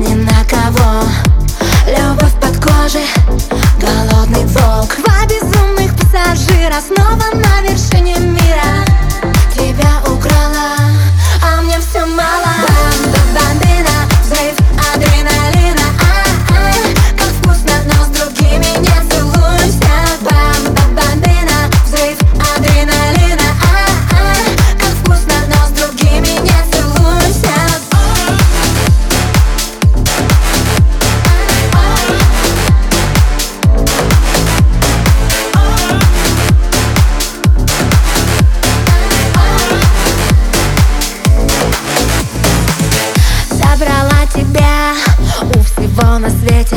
ни на кого. Любовь под кожей, голодный волк. Два безумных пассажира снова на на свете